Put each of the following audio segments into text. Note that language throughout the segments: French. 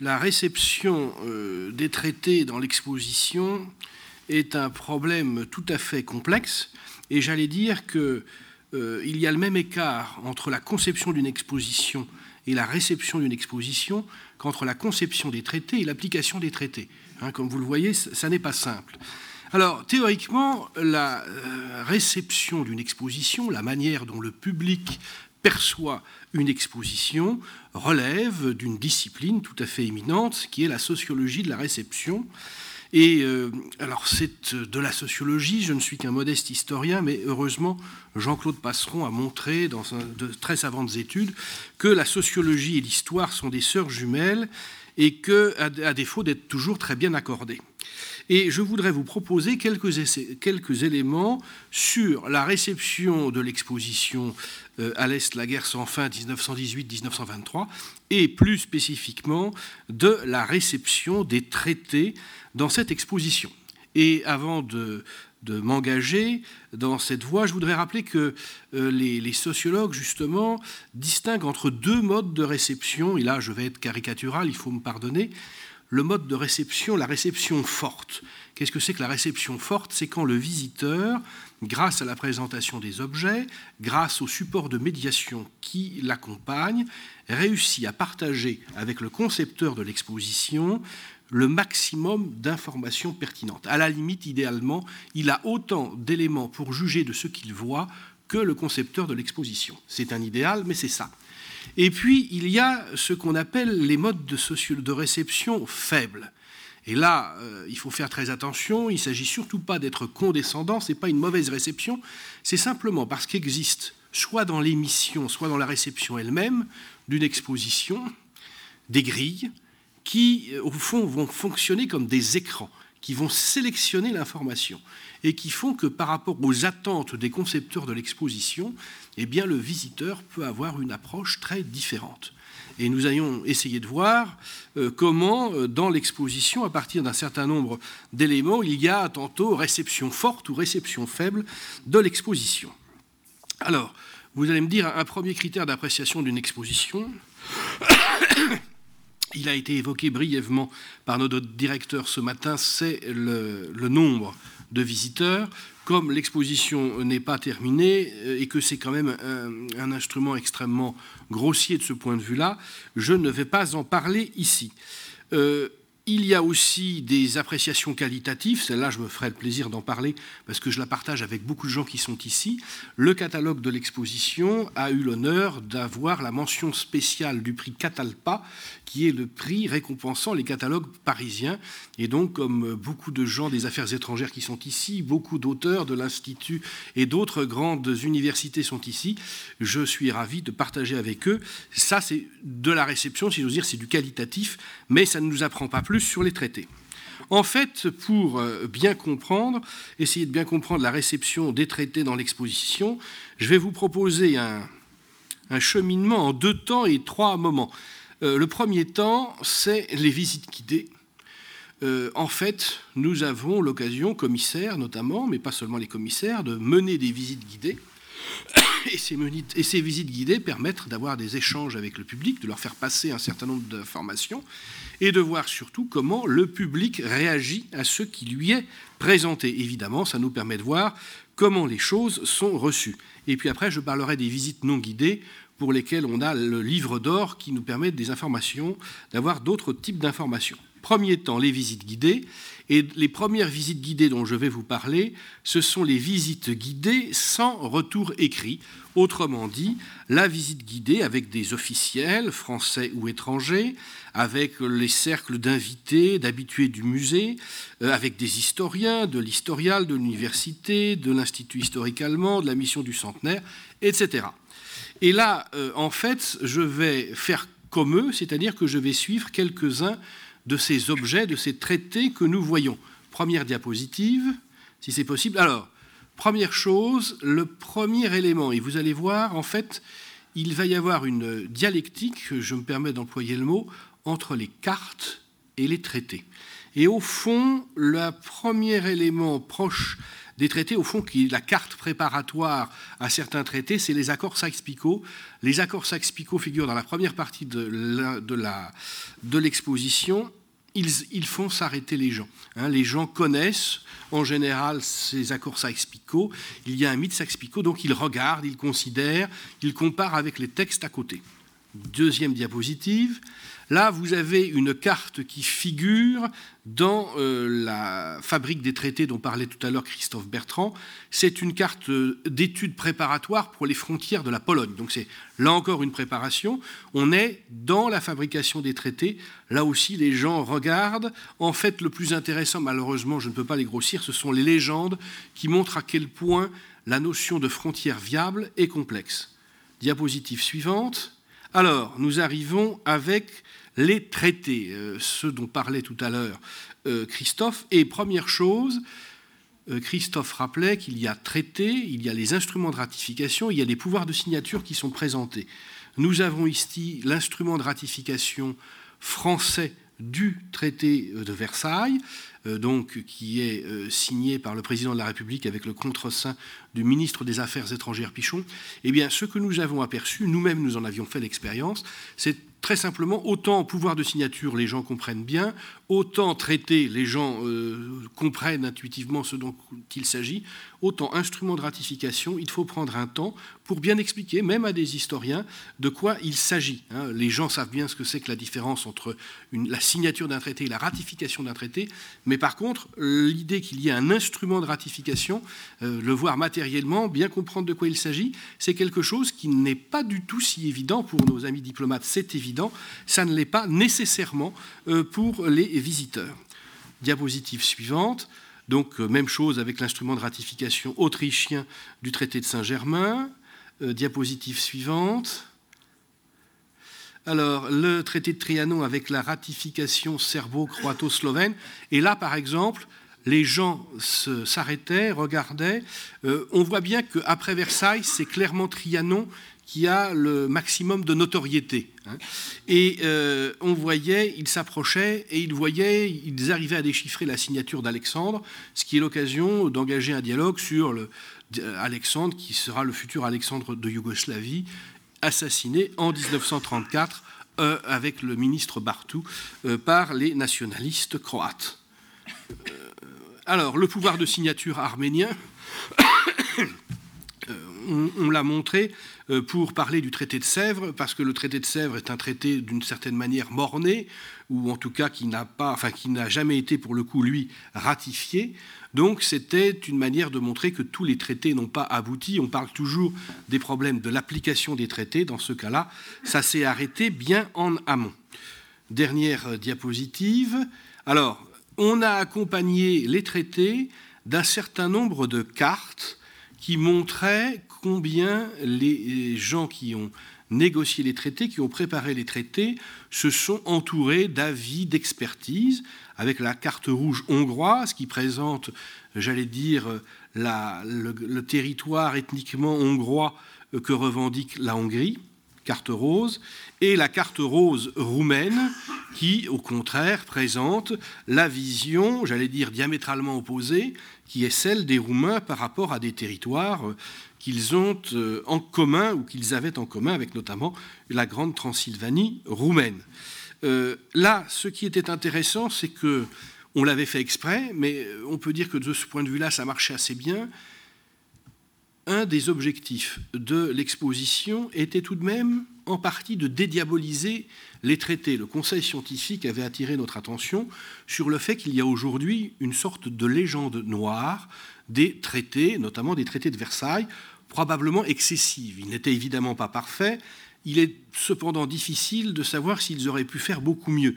la réception euh, des traités dans l'exposition est un problème tout à fait complexe, et j'allais dire qu'il euh, y a le même écart entre la conception d'une exposition et la réception d'une exposition qu'entre la conception des traités et l'application des traités. Hein, comme vous le voyez, ça, n'est pas simple. Alors, théoriquement, la euh, réception d'une exposition, la manière dont le public perçoit une exposition, relève d'une discipline tout à fait éminente qui est la sociologie de la réception. Et euh, alors c'est de la sociologie, je ne suis qu'un modeste historien, mais heureusement Jean-Claude Passeron a montré dans de très savantes études que la sociologie et l'histoire sont des sœurs jumelles et que, à défaut d'être toujours très bien accordées. Et je voudrais vous proposer quelques, quelques éléments sur la réception de l'exposition euh, à l'Est, la guerre sans fin 1918-1923, et plus spécifiquement de la réception des traités dans cette exposition. Et avant de, m'engager dans cette voie, je voudrais rappeler que euh, les, sociologues, justement, distinguent entre deux modes de réception, et là je vais être caricatural, il faut me pardonner, le mode de réception, la réception forte. Qu'est-ce que c'est que la réception forte? C'est quand le visiteur, grâce à la présentation des objets, grâce au support de médiation qui l'accompagne, réussit à partager avec le concepteur de l'exposition le maximum d'informations pertinentes. À la limite, idéalement, il a autant d'éléments pour juger de ce qu'il voit que le concepteur de l'exposition. C'est un idéal, mais c'est ça. Et puis, il y a ce qu'on appelle les modes de, réception faibles. Et là, euh, il faut faire très attention, il ne s'agit surtout pas d'être condescendant, ce n'est pas une mauvaise réception, c'est simplement parce qu'existe, soit dans l'émission, soit dans la réception elle-même, d'une exposition, des grilles, qui, euh, au fond, vont fonctionner comme des écrans, qui vont sélectionner l'information et qui font que par rapport aux attentes des concepteurs de l'exposition, eh bien, le visiteur peut avoir une approche très différente. Et nous allons essayer de voir euh, comment, euh, dans l'exposition, à partir d'un certain nombre d'éléments, il y a tantôt réception forte ou réception faible de l'exposition. Alors, vous allez me dire, un premier critère d'appréciation d'une exposition, il a été évoqué brièvement par notre directeur ce matin, c'est le, nombre de visiteurs. Comme l'exposition n'est pas terminée euh, et que c'est quand même un, instrument extrêmement grossier de ce point de vue-là, je ne vais pas en parler ici. Euh, il y a aussi des appréciations qualitatives, celle-là je me ferai le plaisir d'en parler parce que je la partage avec beaucoup de gens qui sont ici. Le catalogue de l'exposition a eu l'honneur d'avoir la mention spéciale du prix Catalpa, qui est le prix récompensant les catalogues parisiens. Et donc, comme beaucoup de gens des affaires étrangères qui sont ici, beaucoup d'auteurs de l'Institut et d'autres grandes universités sont ici, je suis ravi de partager avec eux. Ça, c'est de la réception, si j'ose dire, c'est du qualitatif, mais ça ne nous apprend pas plus sur les traités. En fait, pour euh, bien comprendre, essayer de bien comprendre la réception des traités dans l'exposition, je vais vous proposer un, cheminement en deux temps et trois moments. Euh, le premier temps, c'est les visites guidées. Euh, en fait, nous avons l'occasion, commissaires notamment, mais pas seulement les commissaires, de mener des visites guidées. Et ces visites guidées permettent d'avoir des échanges avec le public, de leur faire passer un certain nombre d'informations et de voir surtout comment le public réagit à ce qui lui est présenté. Évidemment, ça nous permet de voir comment les choses sont reçues. Et puis après, je parlerai des visites non guidées pour lesquelles on a le livre d'or qui nous permet des informations, d'avoir d'autres types d'informations. Premier temps, les visites guidées. Et les premières visites guidées dont je vais vous parler, ce sont les visites guidées sans retour écrit. Autrement dit, la visite guidée avec des officiels, français ou étrangers, avec les cercles d'invités, d'habitués du musée, euh, avec des historiens, de l'historial, de l'université, de l'Institut historique allemand, de la mission du centenaire, etc. Et là, euh, en fait, je vais faire comme eux, c'est-à-dire que je vais suivre quelques-uns de ces objets, de ces traités que nous voyons. Première diapositive, si c'est possible. Alors, première chose, le premier élément, et vous allez voir, en fait, il va y avoir une dialectique, je me permets d'employer le mot, entre les cartes et les traités. Et au fond, le premier élément proche des traités, au fond, qui est la carte préparatoire à certains traités, c'est les accords Sykes-Picot. Les accords Sykes-Picot figurent dans la première partie de l'exposition. Ils, font s'arrêter les gens. Hein. les gens connaissent en général ces accords Sykes-Picot. Il y a un mythe Sykes-Picot, donc ils regardent, ils considèrent, ils comparent avec les textes à côté. Deuxième diapositive. Là, vous avez une carte qui figure dans euh, la fabrique des traités dont parlait tout à l'heure Christophe Bertrand. C'est une carte euh, d'études préparatoires pour les frontières de la Pologne. Donc c'est là encore une préparation. On est dans la fabrication des traités. Là aussi, les gens regardent. En fait, le plus intéressant, malheureusement, je ne peux pas les grossir, ce sont les légendes qui montrent à quel point la notion de frontière viable est complexe. Diapositive suivante. Alors, nous arrivons avec les traités, euh, ceux dont parlait tout à l'heure euh, Christophe. Et première chose, euh, Christophe rappelait qu'il y a traités, il y a les instruments de ratification, il y a les pouvoirs de signature qui sont présentés. Nous avons ici l'instrument de ratification français du traité de Versailles, donc, qui est signé par le président de la République avec le contreseing du ministre des Affaires étrangères Pichon. Eh bien, ce que nous avons aperçu, nous-mêmes nous en avions fait l'expérience, c'est très simplement, autant pouvoir de signature, les gens comprennent bien, autant traiter, les gens euh, comprennent intuitivement ce dont il s'agit, autant instrument de ratification, il faut prendre un temps pour bien expliquer, même à des historiens, de quoi il s'agit. Hein. Les gens savent bien ce que c'est que la différence entre la signature d'un traité et la ratification d'un traité, mais par contre, l'idée qu'il y ait un instrument de ratification, euh, le voir matériellement, bien comprendre de quoi il s'agit, c'est quelque chose qui n'est pas du tout si évident pour nos amis diplomates, c'est évident ça ne l'est pas nécessairement euh, pour les visiteurs. Diapositive suivante. Donc, euh, même chose avec l'instrument de ratification autrichien du traité de Saint-Germain. Diapositive suivante. Alors, le traité de Trianon avec la ratification serbo-croato-slovène. Et là, par exemple, les gens s'arrêtaient, regardaient. on voit bien qu'après Versailles, c'est clairement Trianon qui a le maximum de notoriété. Hein. Et euh, on voyait, ils s'approchaient et ils voyaient, ils arrivaient à déchiffrer la signature d'Alexandre, ce qui est l'occasion d'engager un dialogue sur le, Alexandre, qui sera le futur Alexandre de Yougoslavie, assassiné en 1934 euh, avec le ministre Bartou euh, par les nationalistes croates. alors, le pouvoir de signature arménien, on l'a montré, euh, pour parler du traité de Sèvres, parce que le traité de Sèvres est un traité d'une certaine manière morné, ou en tout cas qui n'a pas, enfin qui n'a jamais été pour le coup lui ratifié. Donc c'était une manière de montrer que tous les traités n'ont pas abouti. On parle toujours des problèmes de l'application des traités. Dans ce cas-là, ça s'est arrêté bien en amont. Dernière euh, diapositive. Alors, on a accompagné les traités d'un certain nombre de cartes qui montraient combien les gens qui ont négocié les traités, qui ont préparé les traités, se sont entourés d'avis, d'expertise, avec la carte rouge hongroise qui présente, j'allais dire, le, territoire ethniquement hongrois que revendique la Hongrie, carte rose, et la carte rose roumaine qui, au contraire, présente la vision, j'allais dire, diamétralement opposée, qui est celle des Roumains par rapport à des territoires qu'ils ont euh, en commun ou qu'ils avaient en commun avec notamment la grande Transylvanie roumaine. Euh, là, ce qui était intéressant, c'est que on l'avait fait exprès, mais on peut dire que de ce point de vue-là, ça marchait assez bien. Un des objectifs de l'exposition était tout de même en partie de dédiaboliser les traités. Le Conseil scientifique avait attiré notre attention sur le fait qu'il y a aujourd'hui une sorte de légende noire des traités, notamment des traités de Versailles, probablement excessive. Il n'était évidemment pas parfait. Il est cependant difficile de savoir s'ils auraient pu faire beaucoup mieux.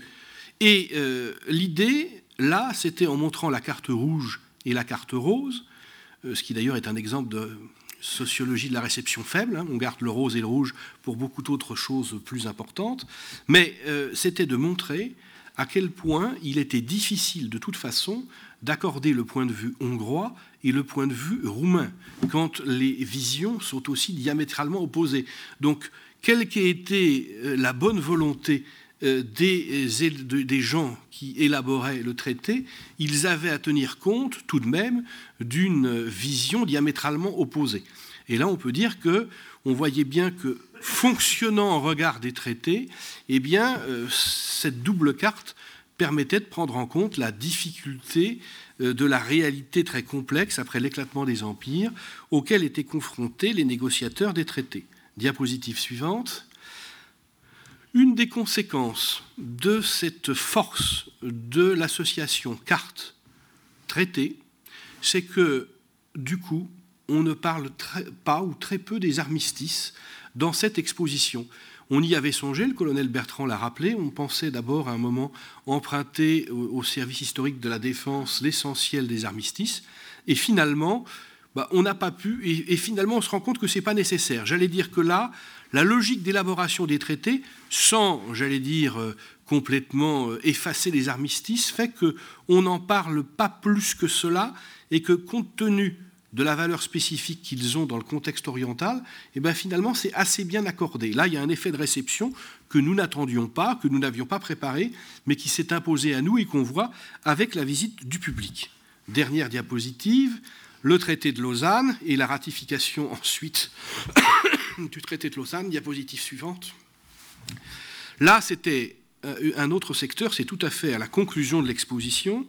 Et euh, l'idée, là, c'était en montrant la carte rouge et la carte rose, euh, ce qui d'ailleurs est un exemple de sociologie de la réception faible. Hein. on garde le rose et le rouge pour beaucoup d'autres choses plus importantes. Mais euh, c'était de montrer à quel point il était difficile de toute façon d'accorder le point de vue hongrois et le point de vue roumain, quand les visions sont aussi diamétralement opposées. Donc, quelle qu'ait été euh, la bonne volonté des, des, gens qui élaboraient le traité, ils avaient à tenir compte tout de même d'une vision diamétralement opposée. Et là, on peut dire que on voyait bien que fonctionnant en regard des traités, eh bien, cette double carte permettait de prendre en compte la difficulté euh, de la réalité très complexe après l'éclatement des empires auxquels étaient confrontés les négociateurs des traités. Diapositive suivante. Une des conséquences de cette force de l'association carte-traité, c'est que, du coup, on ne parle pas ou très peu des armistices dans cette exposition. On y avait songé, le colonel Bertrand l'a rappelé, on pensait d'abord à un moment emprunter au, service historique de la défense l'essentiel des armistices, et finalement, bah, on n'a pas pu, et, finalement on se rend compte que ce n'est pas nécessaire. J'allais dire que là, la logique d'élaboration des traités, sans, j'allais dire, euh, complètement euh, effacer les armistices, fait qu'on n'en parle pas plus que cela, et que compte tenu de la valeur spécifique qu'ils ont dans le contexte oriental, eh bien finalement c'est assez bien accordé. Là, il y a un effet de réception que nous n'attendions pas, que nous n'avions pas préparé, mais qui s'est imposé à nous et qu'on voit avec la visite du public. Dernière diapositive, le traité de Lausanne et la ratification ensuite du traité de Lausanne, diapositive suivante. Là, c'était euh, un autre secteur, c'est tout à fait à la conclusion de l'exposition,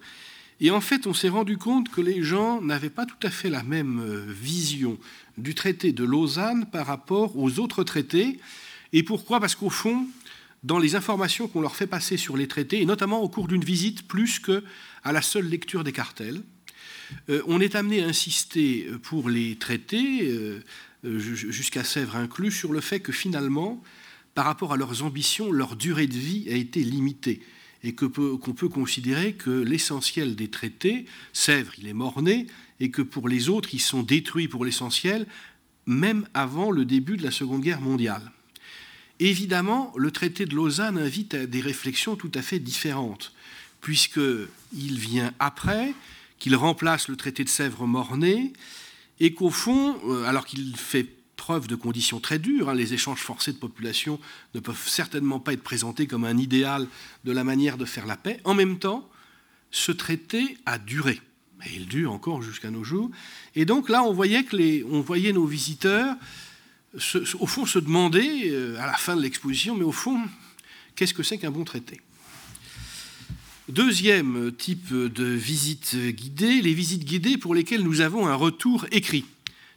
et en fait, on s'est rendu compte que les gens n'avaient pas tout à fait la même euh, vision du traité de Lausanne par rapport aux autres traités. Et pourquoi? Parce qu'au fond, dans les informations qu'on leur fait passer sur les traités, et notamment au cours d'une visite, plus qu'à la seule lecture des cartels, on est amené à insister pour les traités, euh, jusqu'à Sèvres inclus, sur le fait que finalement, par rapport à leurs ambitions, leur durée de vie a été limitée et qu'on peut, considérer que l'essentiel des traités, Sèvres, il est mort-né, et que pour les autres, ils sont détruits pour l'essentiel, même avant le début de la Seconde Guerre mondiale. Évidemment, le traité de Lausanne invite à des réflexions tout à fait différentes, puisqu'il vient après, qu'il remplace le traité de Sèvres-Mornay, et qu'au fond, euh, alors qu'il fait preuve de conditions très dures. Hein. Les échanges forcés de population ne peuvent certainement pas être présentés comme un idéal de la manière de faire la paix. En même temps, ce traité a duré. Et il dure encore jusqu'à nos jours. Et donc là, on voyait, que nos visiteurs, au fond, se demander, euh, à la fin de l'exposition, mais au fond, qu'est-ce que c'est qu'un bon traité? Deuxième type de visite guidée, les visites guidées pour lesquelles nous avons un retour écrit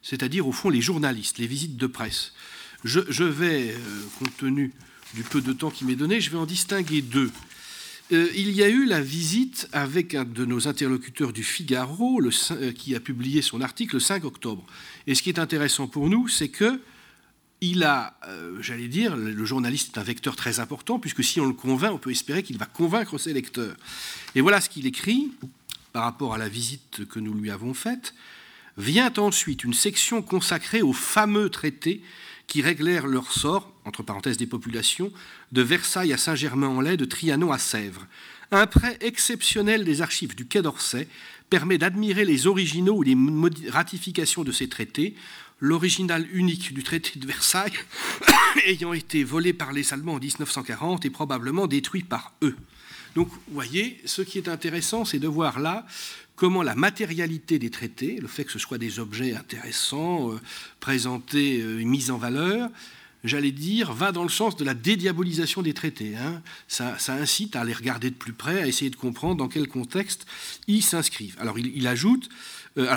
c'est-à-dire au fond les journalistes, les visites de presse. Je, vais, euh, compte tenu du peu de temps qui m'est donné, je vais en distinguer deux. Euh, il y a eu la visite avec un de nos interlocuteurs du Figaro, euh, qui a publié son article le 5 octobre. Et ce qui est intéressant pour nous, c'est que il a, j'allais dire, le journaliste est un vecteur très important, puisque si on le convainc, on peut espérer qu'il va convaincre ses lecteurs. Et voilà ce qu'il écrit par rapport à la visite que nous lui avons faite. Vient ensuite une section consacrée aux fameux traités qui réglèrent leur sort, entre parenthèses des populations, de Versailles à Saint-Germain-en-Laye, de Trianon à Sèvres. Un prêt exceptionnel des archives du Quai d'Orsay permet d'admirer les originaux ou les ratifications de ces traités, l'original unique du traité de Versailles ayant été volé par les Allemands en 1940 et probablement détruit par eux. Donc, vous voyez, ce qui est intéressant, c'est de voir là comment la matérialité des traités, le fait que ce soit des objets intéressants, euh, présentés euh, mis en valeur, j'allais dire, va dans le sens de la dédiabolisation des traités. Hein. Ça, incite à les regarder de plus près, à essayer de comprendre dans quel contexte ils s'inscrivent. Alors il, ajoute, euh,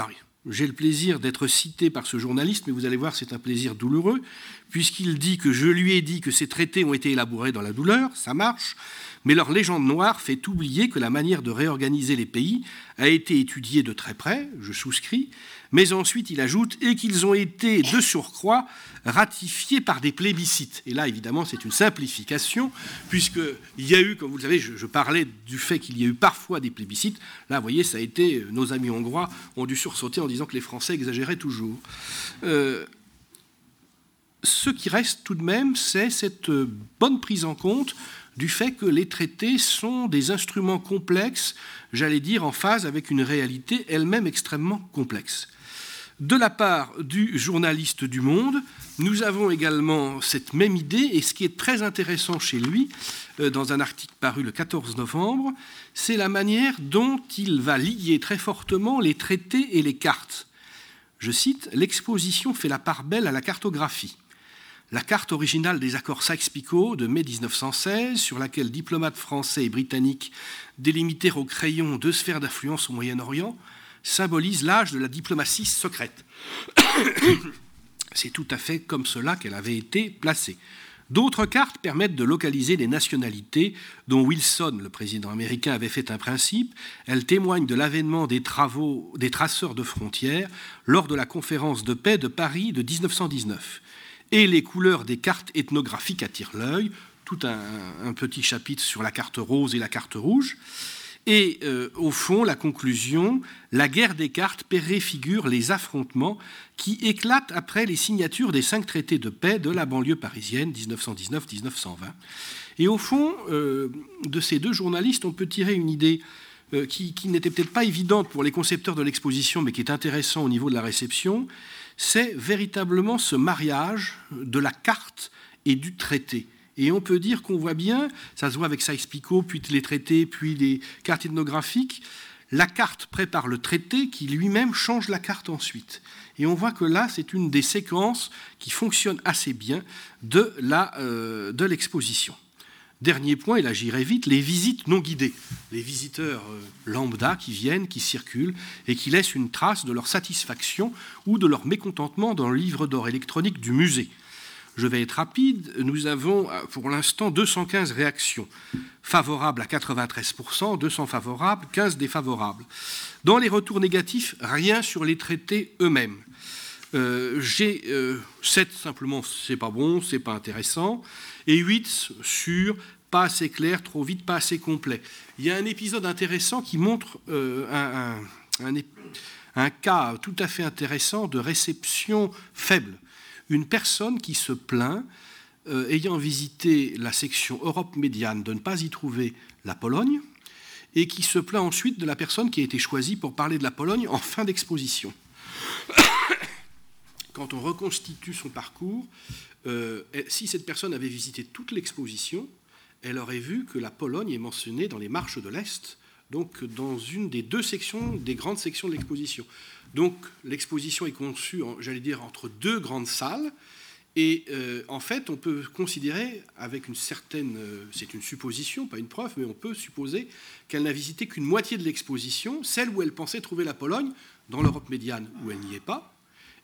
j'ai le plaisir d'être cité par ce journaliste, mais vous allez voir, c'est un plaisir douloureux, puisqu'il dit que je lui ai dit que ces traités ont été élaborés dans la douleur, ça marche, mais leur légende noire fait oublier que la manière de réorganiser les pays a été étudiée de très près, je souscris, mais ensuite il ajoute et qu'ils ont été de surcroît ratifiés par des plébiscites. Et là, évidemment, c'est une simplification, puisqu'il y a eu, comme vous le savez, je, parlais du fait qu'il y a eu parfois des plébiscites. Là, vous voyez, ça a été, nos amis hongrois ont dû sursauter en disant que les Français exagéraient toujours. Euh, ce qui reste tout de même, c'est cette bonne prise en compte du fait que les traités sont des instruments complexes, j'allais dire en phase avec une réalité elle-même extrêmement complexe. De la part du journaliste du Monde, nous avons également cette même idée, et ce qui est très intéressant chez lui, euh, dans un article paru le 14 novembre, c'est la manière dont il va lier très fortement les traités et les cartes. Je cite, L'exposition fait la part belle à la cartographie. La carte originale des accords Sykes-Picot de mai 1916, sur laquelle diplomates français et britanniques délimitèrent au crayon deux sphères d'influence au Moyen-Orient, symbolise l'âge de la diplomatie secrète. C'est tout à fait comme cela qu'elle avait été placée. D'autres cartes permettent de localiser les nationalités dont Wilson, le président américain, avait fait un principe. Elles témoignent de l'avènement des travaux des traceurs de frontières lors de la conférence de paix de Paris de 1919. Et les couleurs des cartes ethnographiques attirent l'œil. Tout un, un, petit chapitre sur la carte rose et la carte rouge. Et euh, au fond, la conclusion, la guerre des cartes préfigure les affrontements qui éclatent après les signatures des cinq traités de paix de la banlieue parisienne 1919-1920. Et au fond, euh, de ces deux journalistes, on peut tirer une idée euh, qui, qui n'était peut-être pas évidente pour les concepteurs de l'exposition, mais qui est intéressant au niveau de la réception, c'est véritablement ce mariage de la carte et du traité. Et on peut dire qu'on voit bien, ça se voit avec Sykes-Picot, puis les traités, puis les cartes ethnographiques, la carte prépare le traité qui lui-même change la carte ensuite. Et on voit que là, c'est une des séquences qui fonctionne assez bien de euh, l'exposition. Dernier point, et là j'irai vite, les visites non guidées. Les visiteurs euh, lambda qui viennent, qui circulent et qui laissent une trace de leur satisfaction ou de leur mécontentement dans le livre d'or électronique du musée. Je vais être rapide. Nous avons euh, pour l'instant 215 réactions favorables à 93%, 200 favorables, 15 défavorables. Dans les retours négatifs, rien sur les traités eux-mêmes. Euh, j'ai 7 euh, simplement, c'est pas bon, c'est pas intéressant, et 8 sur pas assez clair, trop vite, pas assez complet. Il y a un épisode intéressant qui montre un, un cas tout à fait intéressant de réception faible une personne qui se plaint, euh, ayant visité la section Europe médiane, de ne pas y trouver la Pologne, et qui se plaint ensuite de la personne qui a été choisie pour parler de la Pologne en fin d'exposition. Quand on reconstitue son parcours, euh, si cette personne avait visité toute l'exposition, elle aurait vu que la Pologne est mentionnée dans les marches de l'Est, donc dans une des deux sections, des grandes sections de l'exposition. Donc l'exposition est conçue, j'allais dire, entre deux grandes salles. Et euh, en fait, on peut considérer, avec une certaine, euh, c'est une supposition, pas une preuve, mais on peut supposer qu'elle n'a visité qu'une moitié de l'exposition, celle où elle pensait trouver la Pologne, dans l'Europe médiane, où elle n'y est pas,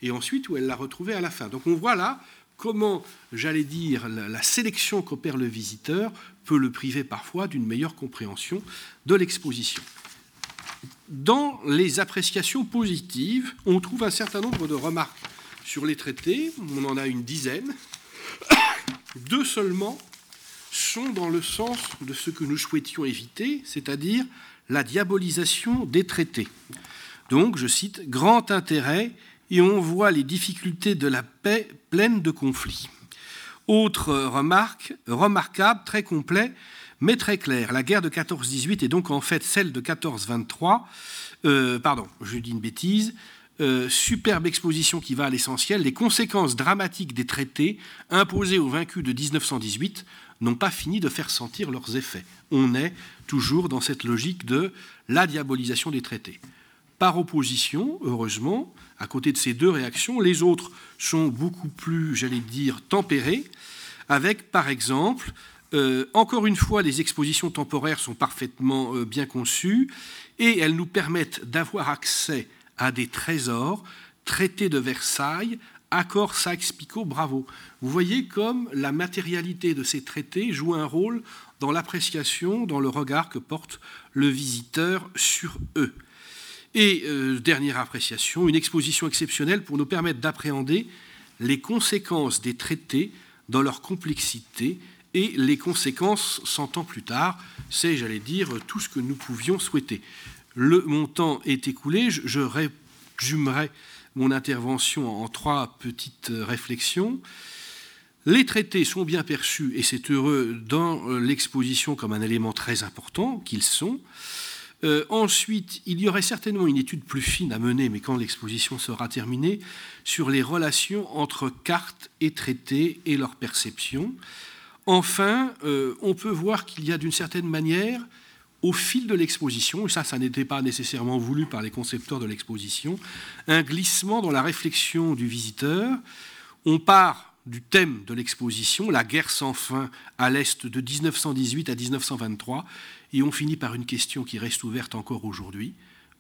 et ensuite où elle l'a retrouvée à la fin. Donc on voit là comment, j'allais dire, la sélection qu'opère le visiteur peut le priver parfois d'une meilleure compréhension de l'exposition dans les appréciations positives, on trouve un certain nombre de remarques sur les traités, on en a une dizaine. Deux seulement sont dans le sens de ce que nous souhaitions éviter, c'est-à-dire la diabolisation des traités. Donc, je cite, grand intérêt et on voit les difficultés de la paix pleine de conflits. Autre remarque, remarquable, très complet, mais très clair. La guerre de 14-18 est donc en fait celle de 14-23. Euh, pardon, je dis une bêtise. Euh, superbe exposition qui va à l'essentiel. Les conséquences dramatiques des traités imposés aux vaincus de 1918 n'ont pas fini de faire sentir leurs effets. On est toujours dans cette logique de la diabolisation des traités. Par opposition, heureusement, à côté de ces deux réactions, les autres sont beaucoup plus, j'allais dire, tempérées, avec par exemple euh, encore une fois, les expositions temporaires sont parfaitement euh, bien conçues et elles nous permettent d'avoir accès à des trésors, traités de Versailles, accords Sykes-Picot, bravo. Vous voyez comme la matérialité de ces traités joue un rôle dans l'appréciation, dans le regard que porte le visiteur sur eux. Et euh, dernière appréciation, une exposition exceptionnelle pour nous permettre d'appréhender les conséquences des traités dans leur complexité et les conséquences, 100 ans plus tard, c'est, j'allais dire, tout ce que nous pouvions souhaiter. Le montant est écoulé, je, résumerai mon intervention en trois petites réflexions. Les traités sont bien perçus, et c'est heureux, dans l'exposition comme un élément très important qu'ils sont. Euh, ensuite, il y aurait certainement une étude plus fine à mener, mais quand l'exposition sera terminée, sur les relations entre cartes et traités et leur perception. Enfin, euh, on peut voir qu'il y a d'une certaine manière, au fil de l'exposition, et ça, ça n'était pas nécessairement voulu par les concepteurs de l'exposition, un glissement dans la réflexion du visiteur. On part du thème de l'exposition, la guerre sans fin à l'Est de 1918 à 1923, et on finit par une question qui reste ouverte encore aujourd'hui,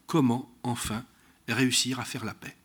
comment enfin réussir à faire la paix?